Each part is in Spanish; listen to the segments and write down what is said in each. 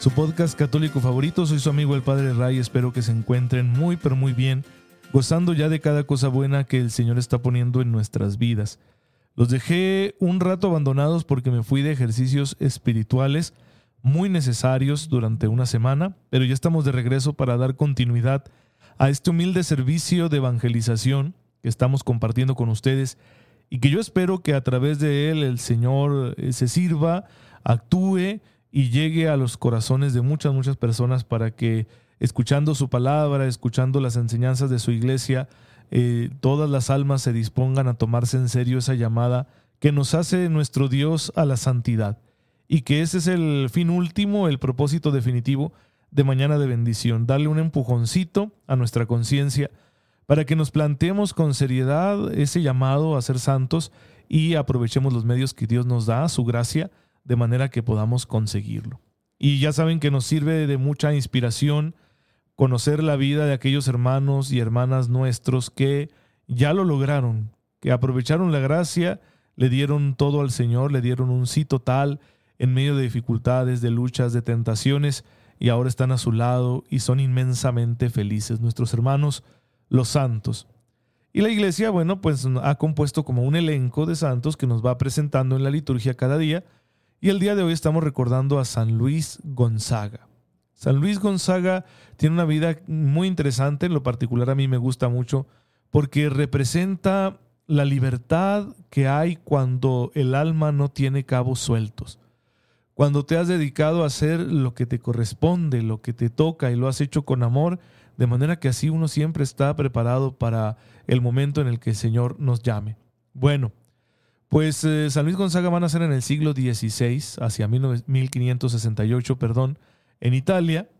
su podcast católico favorito. Soy su amigo el Padre Ray, espero que se encuentren muy pero muy bien, gozando ya de cada cosa buena que el Señor está poniendo en nuestras vidas. Los dejé un rato abandonados porque me fui de ejercicios espirituales muy necesarios durante una semana, pero ya estamos de regreso para dar continuidad a este humilde servicio de evangelización que estamos compartiendo con ustedes y que yo espero que a través de él el Señor eh, se sirva, actúe y llegue a los corazones de muchas, muchas personas para que escuchando su palabra, escuchando las enseñanzas de su iglesia, eh, todas las almas se dispongan a tomarse en serio esa llamada que nos hace nuestro Dios a la santidad y que ese es el fin último, el propósito definitivo de mañana de bendición, darle un empujoncito a nuestra conciencia para que nos planteemos con seriedad ese llamado a ser santos y aprovechemos los medios que Dios nos da, su gracia, de manera que podamos conseguirlo. Y ya saben que nos sirve de mucha inspiración conocer la vida de aquellos hermanos y hermanas nuestros que ya lo lograron, que aprovecharon la gracia, le dieron todo al Señor, le dieron un sí total en medio de dificultades, de luchas, de tentaciones, y ahora están a su lado y son inmensamente felices. Nuestros hermanos, los santos. Y la iglesia, bueno, pues ha compuesto como un elenco de santos que nos va presentando en la liturgia cada día. Y el día de hoy estamos recordando a San Luis Gonzaga. San Luis Gonzaga tiene una vida muy interesante, en lo particular a mí me gusta mucho, porque representa la libertad que hay cuando el alma no tiene cabos sueltos. Cuando te has dedicado a hacer lo que te corresponde, lo que te toca y lo has hecho con amor, de manera que así uno siempre está preparado para el momento en el que el Señor nos llame. Bueno, pues eh, San Luis Gonzaga va a nacer en el siglo XVI, hacia 1568, perdón, en Italia,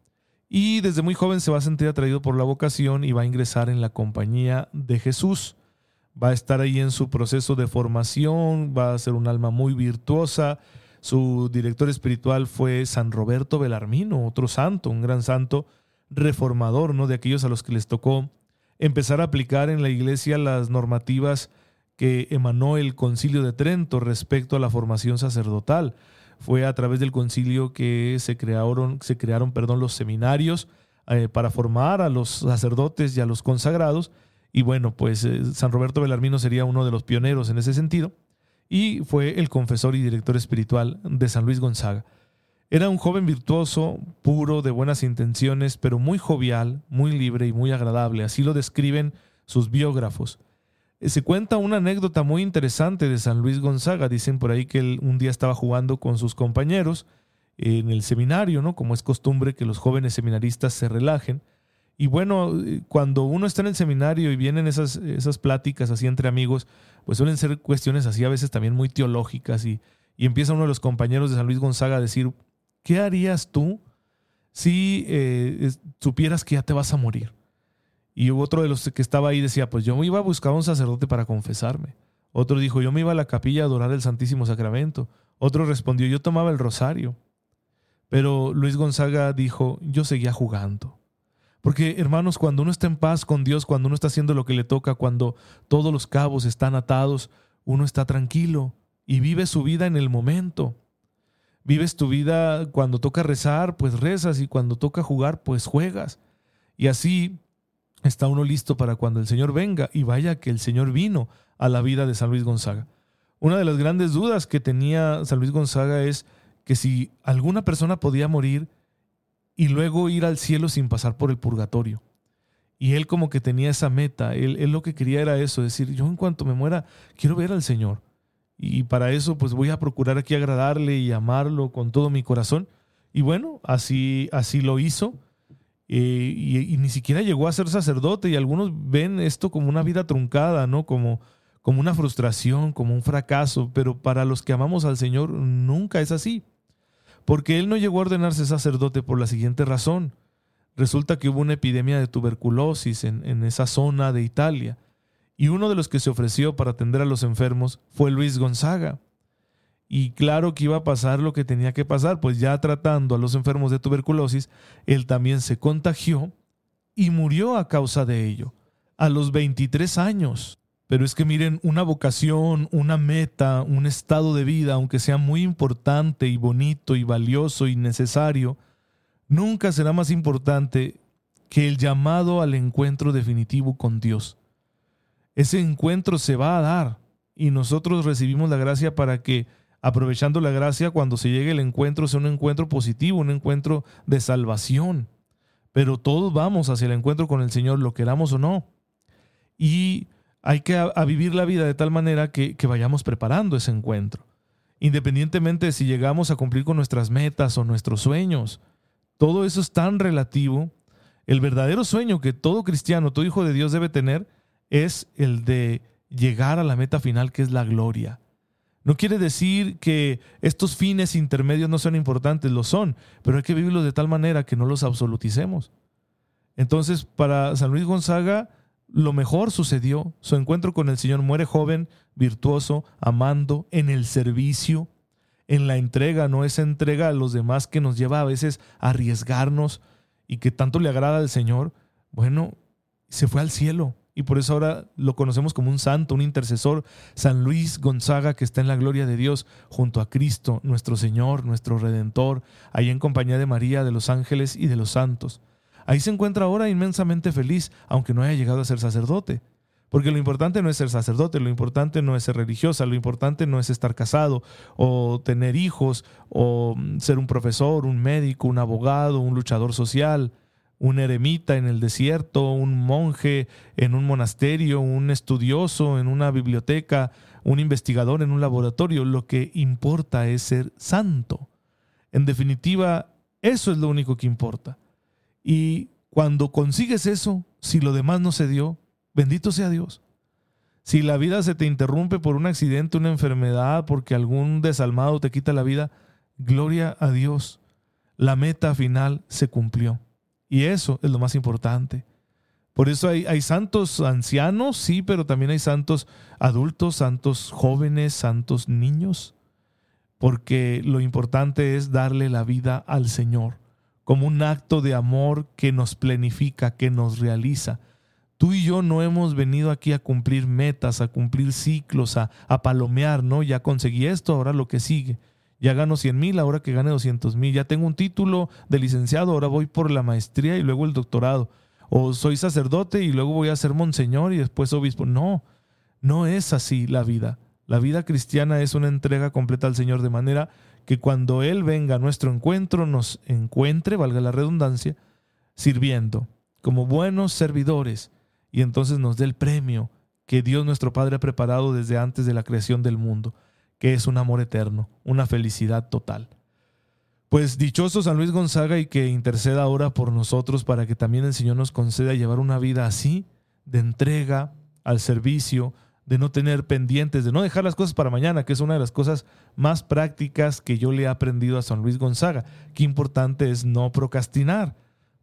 y desde muy joven se va a sentir atraído por la vocación y va a ingresar en la compañía de Jesús. Va a estar ahí en su proceso de formación, va a ser un alma muy virtuosa. Su director espiritual fue San Roberto Belarmino, otro santo, un gran santo, reformador, ¿no? De aquellos a los que les tocó empezar a aplicar en la iglesia las normativas que emanó el concilio de Trento respecto a la formación sacerdotal. Fue a través del concilio que se crearon, se crearon perdón, los seminarios eh, para formar a los sacerdotes y a los consagrados. Y bueno, pues eh, San Roberto Belarmino sería uno de los pioneros en ese sentido. Y fue el confesor y director espiritual de San Luis Gonzaga. Era un joven virtuoso, puro, de buenas intenciones, pero muy jovial, muy libre y muy agradable. Así lo describen sus biógrafos. Se cuenta una anécdota muy interesante de San Luis Gonzaga. Dicen por ahí que él un día estaba jugando con sus compañeros en el seminario, ¿no? Como es costumbre que los jóvenes seminaristas se relajen. Y bueno, cuando uno está en el seminario y vienen esas, esas pláticas así entre amigos, pues suelen ser cuestiones así a veces también muy teológicas y, y empieza uno de los compañeros de San Luis Gonzaga a decir, ¿qué harías tú si eh, supieras que ya te vas a morir? Y otro de los que estaba ahí decía, pues yo me iba a buscar a un sacerdote para confesarme. Otro dijo, yo me iba a la capilla a adorar el Santísimo Sacramento. Otro respondió, yo tomaba el rosario. Pero Luis Gonzaga dijo, yo seguía jugando. Porque hermanos, cuando uno está en paz con Dios, cuando uno está haciendo lo que le toca, cuando todos los cabos están atados, uno está tranquilo y vive su vida en el momento. Vives tu vida cuando toca rezar, pues rezas y cuando toca jugar, pues juegas. Y así está uno listo para cuando el Señor venga. Y vaya que el Señor vino a la vida de San Luis Gonzaga. Una de las grandes dudas que tenía San Luis Gonzaga es que si alguna persona podía morir y luego ir al cielo sin pasar por el purgatorio. Y él como que tenía esa meta, él, lo que quería era eso, decir, yo en cuanto me muera, quiero ver al Señor. Y para eso pues voy a procurar aquí agradarle y amarlo con todo mi corazón. Y bueno, así, así lo hizo. Eh, y, ni siquiera llegó a ser sacerdote y algunos ven esto como una vida truncada, ¿no? Como, como una frustración, como un fracaso, pero para los que amamos al Señor nunca es así. porque él no llegó a ordenarse sacerdote por la siguiente razón. Resulta que hubo una epidemia de tuberculosis en, en esa zona de Italia, y uno de los que se ofreció para atender a los enfermos fue Luis Gonzaga. Y claro que iba a pasar lo que tenía que pasar, pues ya tratando a los enfermos de tuberculosis, él también se contagió y murió a causa de ello, a los 23 años. Pero es que miren, una vocación, una meta, un estado de vida, aunque sea muy importante y bonito y valioso y necesario, nunca será más importante que el llamado al encuentro definitivo con Dios. Ese encuentro se va a dar y nosotros recibimos la gracia para que, aprovechando la gracia, cuando se llegue el encuentro sea un encuentro positivo, un encuentro de salvación. Pero todos vamos hacia el encuentro con el Señor, lo queramos o no. Y hay que vivir la vida de tal manera que, que vayamos preparando ese encuentro. Independientemente de si llegamos a cumplir con nuestras metas o nuestros sueños. Todo eso es tan relativo. El verdadero sueño que todo cristiano, todo hijo de Dios debe tener es el de llegar a la meta final que es la gloria. No quiere decir que estos fines intermedios no sean importantes, lo son, pero hay que vivirlos de tal manera que no los absoluticemos. Entonces, para San Luis Gonzaga, lo mejor sucedió. Su encuentro con el Señor muere joven, virtuoso, amando, en el servicio, en la entrega, no esa entrega a los demás que nos lleva a veces a arriesgarnos y que tanto le agrada al Señor. Bueno, se fue al cielo y por eso ahora lo conocemos como un santo, un intercesor, San Luis Gonzaga, que está en la gloria de Dios junto a Cristo, nuestro Señor, nuestro Redentor, ahí en compañía de María, de los ángeles y de los santos. Ahí se encuentra ahora inmensamente feliz, aunque no haya llegado a ser sacerdote. Porque lo importante no es ser sacerdote, lo importante no es ser religiosa, lo importante no es estar casado o tener hijos o ser un profesor, un médico, un abogado, un luchador social, un eremita en el desierto, un monje en un monasterio, un estudioso en una biblioteca, un investigador en un laboratorio. Lo que importa es ser santo. En definitiva, eso es lo único que importa. Y cuando consigues eso, si lo demás no se dio, bendito sea Dios. Si la vida se te interrumpe por un accidente, una enfermedad, porque algún desalmado te quita la vida, gloria a Dios. La meta final se cumplió. Y eso es lo más importante. Por eso hay, santos ancianos, sí, pero también hay santos adultos, santos jóvenes, santos niños. Porque lo importante es darle la vida al Señor como un acto de amor que nos planifica, que nos realiza. Tú y yo no hemos venido aquí a cumplir metas, a cumplir ciclos, a, palomear, ¿no? Ya conseguí esto, ahora lo que sigue. Ya gano 100 mil, ahora que gane 200 mil. Ya tengo un título de licenciado, ahora voy por la maestría y luego el doctorado. O soy sacerdote y luego voy a ser monseñor y después obispo. No, no es así la vida. La vida cristiana es una entrega completa al Señor de manera que cuando Él venga a nuestro encuentro nos encuentre, valga la redundancia, sirviendo como buenos servidores y entonces nos dé el premio que Dios nuestro Padre ha preparado desde antes de la creación del mundo, que es un amor eterno, una felicidad total. Pues dichoso San Luis Gonzaga y que interceda ahora por nosotros para que también el Señor nos conceda llevar una vida así, de entrega al servicio, de no tener pendientes, de no dejar las cosas para mañana, que es una de las cosas más prácticas que yo le he aprendido a San Luis Gonzaga. Qué importante es no procrastinar,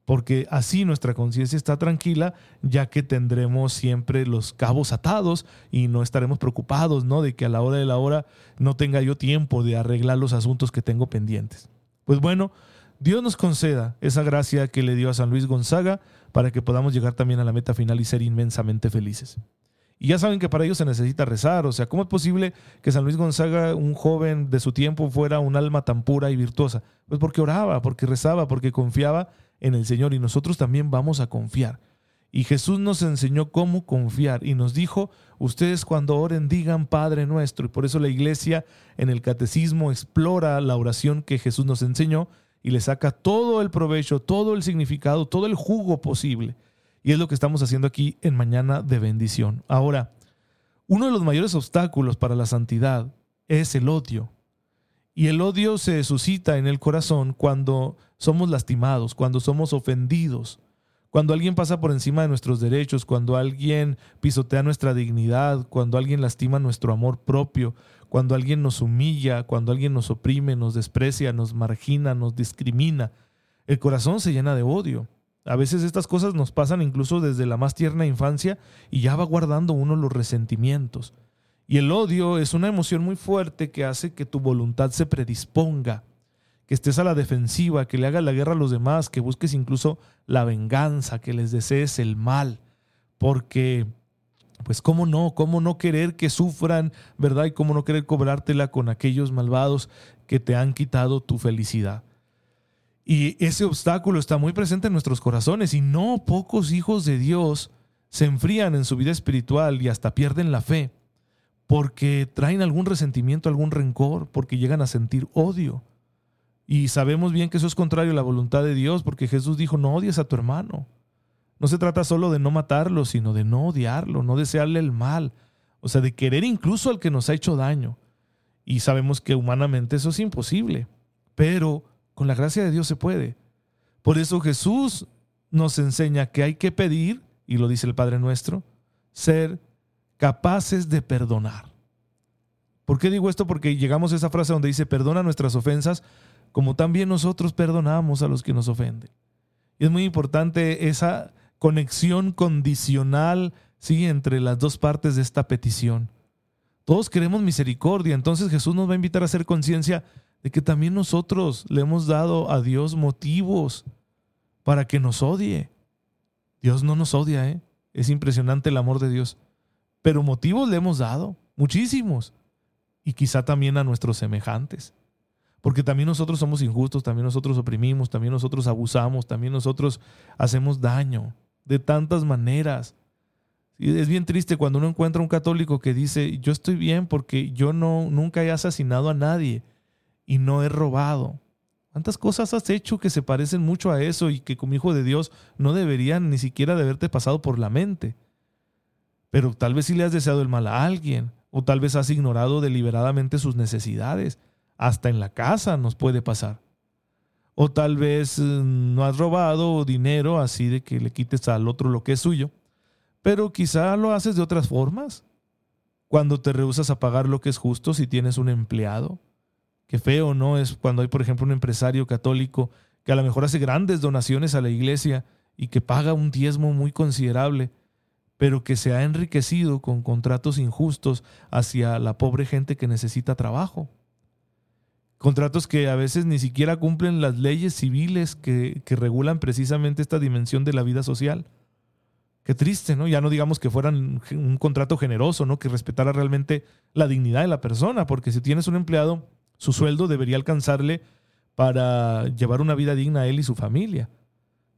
porque así nuestra conciencia está tranquila, ya que tendremos siempre los cabos atados y no estaremos preocupados, ¿no? De que a la hora de la hora no tenga yo tiempo de arreglar los asuntos que tengo pendientes. Pues bueno, Dios nos conceda esa gracia que le dio a San Luis Gonzaga para que podamos llegar también a la meta final y ser inmensamente felices. Y ya saben que para ello se necesita rezar. O sea, ¿cómo es posible que San Luis Gonzaga, un joven de su tiempo, fuera un alma tan pura y virtuosa? Pues porque oraba, porque rezaba, porque confiaba en el Señor. Y nosotros también vamos a confiar. Y Jesús nos enseñó cómo confiar y nos dijo, ustedes cuando oren digan Padre nuestro. Y por eso la iglesia en el catecismo explora la oración que Jesús nos enseñó y le saca todo el provecho, todo el significado, todo el jugo posible. Y es lo que estamos haciendo aquí en Mañana de Bendición. Ahora, uno de los mayores obstáculos para la santidad es el odio. Y el odio se suscita en el corazón cuando somos lastimados, cuando somos ofendidos, cuando alguien pasa por encima de nuestros derechos, cuando alguien pisotea nuestra dignidad, cuando alguien lastima nuestro amor propio, cuando alguien nos humilla, cuando alguien nos oprime, nos desprecia, nos margina, nos discrimina. El corazón se llena de odio. A veces estas cosas nos pasan incluso desde la más tierna infancia y ya va guardando uno los resentimientos. Y el odio es una emoción muy fuerte que hace que tu voluntad se predisponga, que estés a la defensiva, que le hagas la guerra a los demás, que busques incluso la venganza, que les desees el mal, porque pues cómo no, cómo no querer que sufran, ¿verdad? Y cómo no querer cobrártela con aquellos malvados que te han quitado tu felicidad. Y ese obstáculo está muy presente en nuestros corazones y no pocos hijos de Dios se enfrían en su vida espiritual y hasta pierden la fe porque traen algún resentimiento, algún rencor, porque llegan a sentir odio. Y sabemos bien que eso es contrario a la voluntad de Dios, porque Jesús dijo, no odies a tu hermano. No se trata solo de no matarlo, sino de no odiarlo, no desearle el mal, o sea, de querer incluso al que nos ha hecho daño. Y sabemos que humanamente eso es imposible, pero con la gracia de Dios se puede. Por eso Jesús nos enseña que hay que pedir, y lo dice el Padre nuestro, ser capaces de perdonar. ¿Por qué digo esto? Porque llegamos a esa frase donde dice, perdona nuestras ofensas, como también nosotros perdonamos a los que nos ofenden. Y es muy importante esa conexión condicional ¿sí? entre las dos partes de esta petición. Todos queremos misericordia, entonces Jesús nos va a invitar a hacer conciencia de que también nosotros le hemos dado a Dios motivos para que nos odie. Dios no nos odia, ¿eh? Es impresionante el amor de Dios. Pero motivos le hemos dado, muchísimos. Y quizá también a nuestros semejantes. Porque también nosotros somos injustos, también nosotros oprimimos, también nosotros abusamos, también nosotros hacemos daño de tantas maneras. Y es bien triste cuando uno encuentra un católico que dice, yo estoy bien porque yo no, nunca he asesinado a nadie y no he robado. ¿Cuántas cosas has hecho que se parecen mucho a eso y que como hijo de Dios no deberían ni siquiera de haberte pasado por la mente? Pero tal vez sí le has deseado el mal a alguien, o tal vez has ignorado deliberadamente sus necesidades. Hasta en la casa nos puede pasar. O tal vez mm, no has robado dinero así de que le quites al otro lo que es suyo. Pero quizá lo haces de otras formas. Cuando te rehusas a pagar lo que es justo si tienes un empleado. Qué feo, ¿no? Es cuando hay, por ejemplo, un empresario católico que a lo mejor hace grandes donaciones a la iglesia y que paga un diezmo muy considerable, pero que se ha enriquecido con contratos injustos hacia la pobre gente que necesita trabajo. Contratos que a veces ni siquiera cumplen las leyes civiles que, regulan precisamente esta dimensión de la vida social. Qué triste, ¿no? Ya no digamos que fueran un contrato generoso, ¿no? Que respetara realmente la dignidad de la persona, porque si tienes un empleado, su sueldo debería alcanzarle para llevar una vida digna a él y su familia.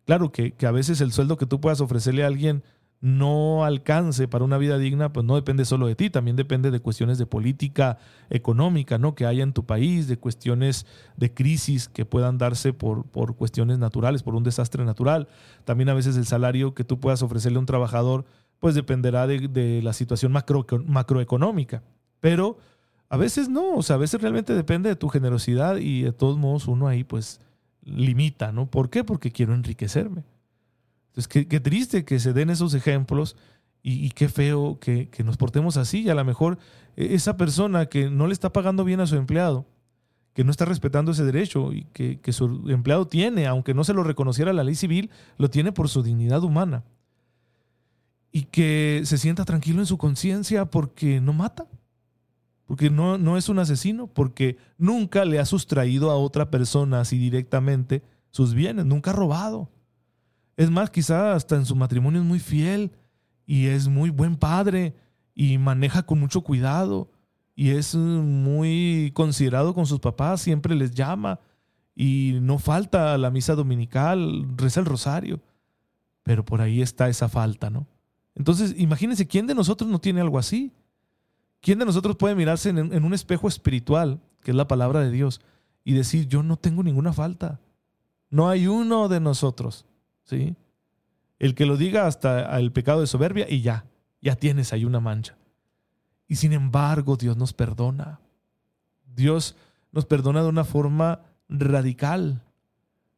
Claro que, que a veces el sueldo que tú puedas ofrecerle a alguien no alcance para una vida digna, pues no depende solo de ti, también depende de cuestiones de política económica, ¿no? Que haya en tu país, de cuestiones de crisis que puedan darse por, por cuestiones naturales, por un desastre natural. También a veces el salario que tú puedas ofrecerle a un trabajador, pues dependerá de, la situación macro, macroeconómica. Pero a veces no, o sea, a veces realmente depende de tu generosidad y de todos modos uno ahí pues limita, ¿no? ¿Por qué? Porque quiero enriquecerme. Entonces, qué, triste que se den esos ejemplos y, qué feo que, nos portemos así. Y a lo mejor e, esa persona que no le está pagando bien a su empleado, que no está respetando ese derecho y que, que su empleado tiene, aunque no se lo reconociera la ley civil, lo tiene por su dignidad humana. Y que se sienta tranquilo en su conciencia porque no mata, porque no, no es un asesino, porque nunca le ha sustraído a otra persona así directamente sus bienes, nunca ha robado. Es más, quizá hasta en su matrimonio es muy fiel y es muy buen padre y maneja con mucho cuidado y es muy considerado con sus papás, siempre les llama y no falta la misa dominical, reza el rosario. Pero por ahí está esa falta, ¿no? Entonces, imagínense, ¿quién de nosotros no tiene algo así? ¿Quién de nosotros puede mirarse en, en, un espejo espiritual, que es la palabra de Dios, y decir, yo no tengo ninguna falta? No hay uno de nosotros ¿sí? El que lo diga hasta el pecado de soberbia y ya, ya tienes ahí una mancha. Y sin embargo, Dios nos perdona. Dios nos perdona de una forma radical.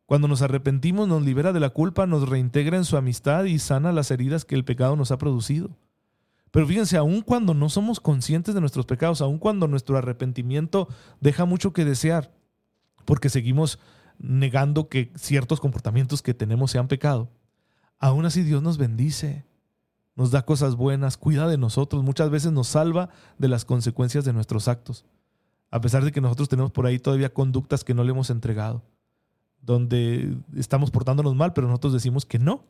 Cuando nos arrepentimos, nos libera de la culpa, nos reintegra en su amistad y sana las heridas que el pecado nos ha producido. Pero fíjense, aun cuando no somos conscientes de nuestros pecados, aun cuando nuestro arrepentimiento deja mucho que desear, porque seguimos negando que ciertos comportamientos que tenemos sean pecado, aún así Dios nos bendice, nos da cosas buenas, cuida de nosotros, muchas veces nos salva de las consecuencias de nuestros actos, a pesar de que nosotros tenemos por ahí todavía conductas que no le hemos entregado, donde estamos portándonos mal, pero nosotros decimos que no,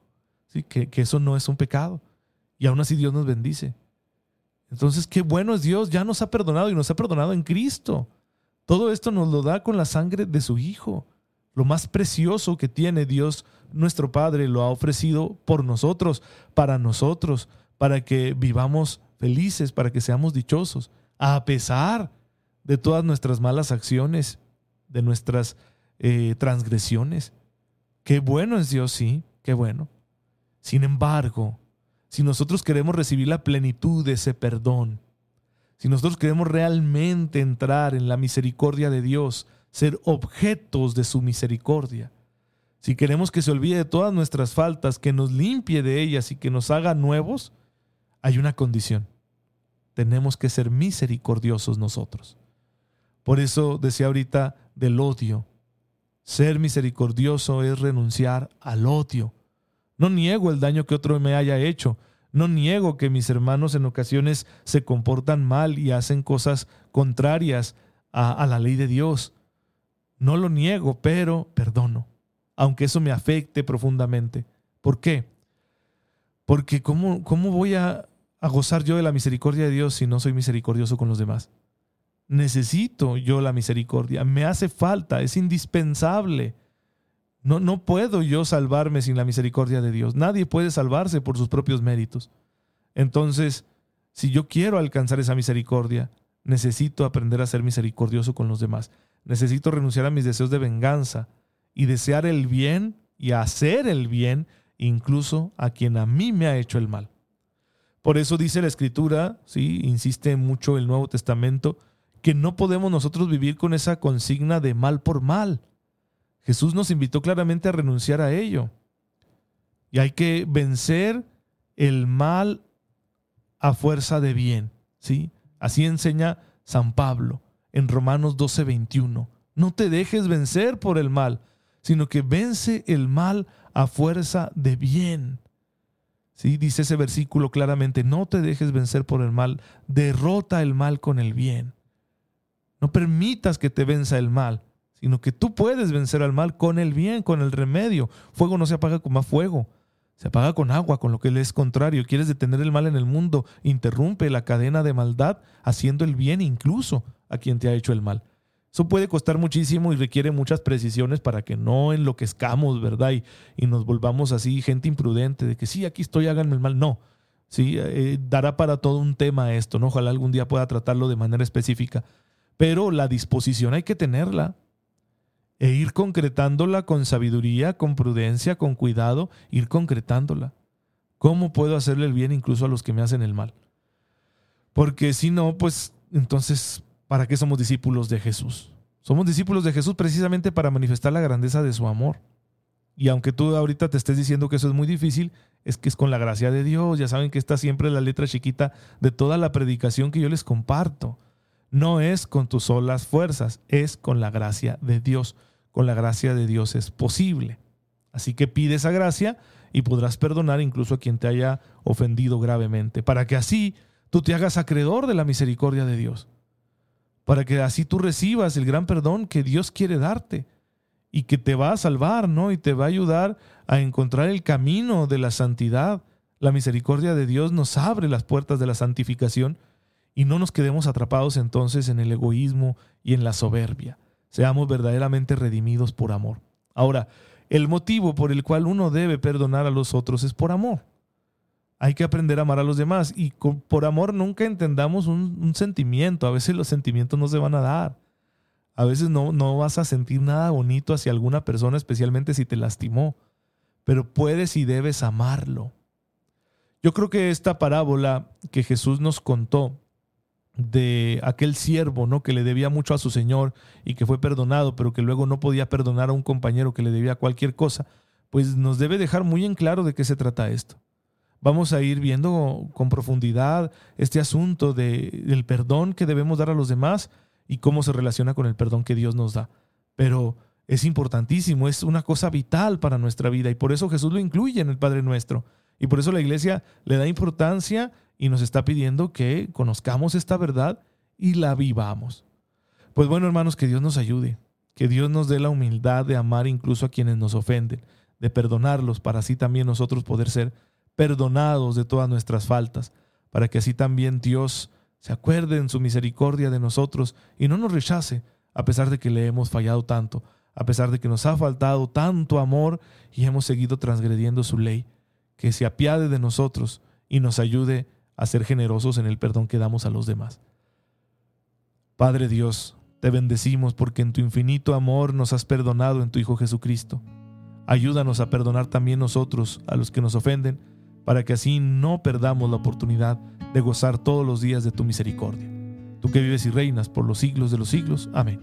¿sí? que, que eso no es un pecado y aún así Dios nos bendice. Entonces, qué bueno es Dios, ya nos ha perdonado y nos ha perdonado en Cristo. Todo esto nos lo da con la sangre de su Hijo. Lo más precioso que tiene Dios, nuestro Padre, lo ha ofrecido por nosotros, para nosotros, para que vivamos felices, para que seamos dichosos, a pesar de todas nuestras malas acciones, de nuestras eh, transgresiones. Qué bueno es Dios, sí, qué bueno. Sin embargo, si nosotros queremos recibir la plenitud de ese perdón, si nosotros queremos realmente entrar en la misericordia de Dios, ser objetos de su misericordia, si queremos que se olvide de todas nuestras faltas, que nos limpie de ellas y que nos haga nuevos, hay una condición. Tenemos que ser misericordiosos nosotros. Por eso decía ahorita del odio. Ser misericordioso es renunciar al odio. No niego el daño que otro me haya hecho. No niego que mis hermanos en ocasiones se comportan mal y hacen cosas contrarias a, la ley de Dios. No lo niego, pero perdono, aunque eso me afecte profundamente. ¿Por qué? Porque ¿cómo, cómo voy a, a gozar yo de la misericordia de Dios si no soy misericordioso con los demás? Necesito yo la misericordia, me hace falta, es indispensable. No, no puedo yo salvarme sin la misericordia de Dios. Nadie puede salvarse por sus propios méritos. Entonces, si yo quiero alcanzar esa misericordia, necesito aprender a ser misericordioso con los demás. Necesito renunciar a mis deseos de venganza y desear el bien y hacer el bien incluso a quien a mí me ha hecho el mal. Por eso dice la Escritura, ¿sí? insiste mucho el Nuevo Testamento, que no podemos nosotros vivir con esa consigna de mal por mal. Jesús nos invitó claramente a renunciar a ello. Y hay que vencer el mal a fuerza de bien, ¿sí? Así enseña San Pablo en Romanos 12:21. No te dejes vencer por el mal, sino que vence el mal a fuerza de bien. ¿Sí? Dice ese versículo claramente, no te dejes vencer por el mal, derrota el mal con el bien. No permitas que te venza el mal, sino que tú puedes vencer al mal con el bien, con el remedio. Fuego no se apaga con más fuego, se apaga con agua, con lo que le es contrario. Quieres detener el mal en el mundo, interrumpe la cadena de maldad haciendo el bien incluso a quien te ha hecho el mal. Eso puede costar muchísimo y requiere muchas precisiones para que no enloquezcamos, ¿verdad? Y, y nos volvamos así gente imprudente de que sí, aquí estoy, háganme el mal. No, sí, eh, dará para todo un tema esto, ¿no? Ojalá algún día pueda tratarlo de manera específica. Pero la disposición hay que tenerla e ir concretándola con sabiduría, con prudencia, con cuidado, ir concretándola. ¿Cómo puedo hacerle el bien incluso a los que me hacen el mal? Porque si no, pues entonces, ¿para qué somos discípulos de Jesús? Somos discípulos de Jesús precisamente para manifestar la grandeza de su amor. Y aunque tú ahorita te estés diciendo que eso es muy difícil, es que es con la gracia de Dios. Ya saben que está siempre la letra chiquita de toda la predicación que yo les comparto. No es con tus solas fuerzas, es con la gracia de Dios con la gracia de Dios es posible. Así que pide esa gracia y podrás perdonar incluso a quien te haya ofendido gravemente, para que así tú te hagas acreedor de la misericordia de Dios, para que así tú recibas el gran perdón que Dios quiere darte y que te va a salvar, ¿no? Y te va a ayudar a encontrar el camino de la santidad. La misericordia de Dios nos abre las puertas de la santificación y no nos quedemos atrapados entonces en el egoísmo y en la soberbia seamos verdaderamente redimidos por amor. Ahora, el motivo por el cual uno debe perdonar a los otros es por amor. Hay que aprender a amar a los demás y por amor nunca entendamos un, sentimiento. A veces los sentimientos no se van a dar. A veces no, no vas a sentir nada bonito hacia alguna persona, especialmente si te lastimó. Pero puedes y debes amarlo. Yo creo que esta parábola que Jesús nos contó de aquel siervo, ¿no? Que le debía mucho a su señor y que fue perdonado, pero que luego no podía perdonar a un compañero que le debía cualquier cosa, pues nos debe dejar muy en claro de qué se trata esto. vamos a ir viendo con profundidad este asunto de, del perdón que debemos dar a los demás y cómo se relaciona con el perdón que Dios nos da. Pero es importantísimo, es una cosa vital para nuestra vida y por eso Jesús lo incluye en el Padre Nuestro. Y por eso la iglesia le da importancia y nos está pidiendo que conozcamos esta verdad y la vivamos. Pues bueno, hermanos, que Dios nos ayude, que Dios nos dé la humildad de amar incluso a quienes nos ofenden, de perdonarlos, para así también nosotros poder ser perdonados de todas nuestras faltas, para que así también Dios se acuerde en su misericordia de nosotros y no nos rechace, a pesar de que le hemos fallado tanto, a pesar de que nos ha faltado tanto amor y hemos seguido transgrediendo su ley, que se apiade de nosotros y nos ayude a ser generosos en el perdón que damos a los demás. Padre Dios, te bendecimos porque en tu infinito amor nos has perdonado en tu Hijo Jesucristo. Ayúdanos a perdonar también nosotros a los que nos ofenden, para que así no perdamos la oportunidad de gozar todos los días de tu misericordia. Tú que vives y reinas por los siglos de los siglos. Amén.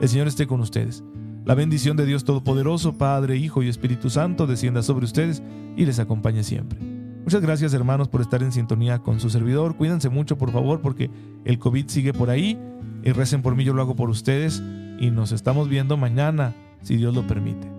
El Señor esté con ustedes. La bendición de Dios Todopoderoso, Padre, Hijo y Espíritu Santo, descienda sobre ustedes y les acompañe siempre. Muchas gracias hermanos por estar en sintonía con su servidor. Cuídense mucho por favor porque el COVID sigue por ahí. Y recen por mí, yo lo hago por ustedes. Y nos estamos viendo mañana, si Dios lo permite.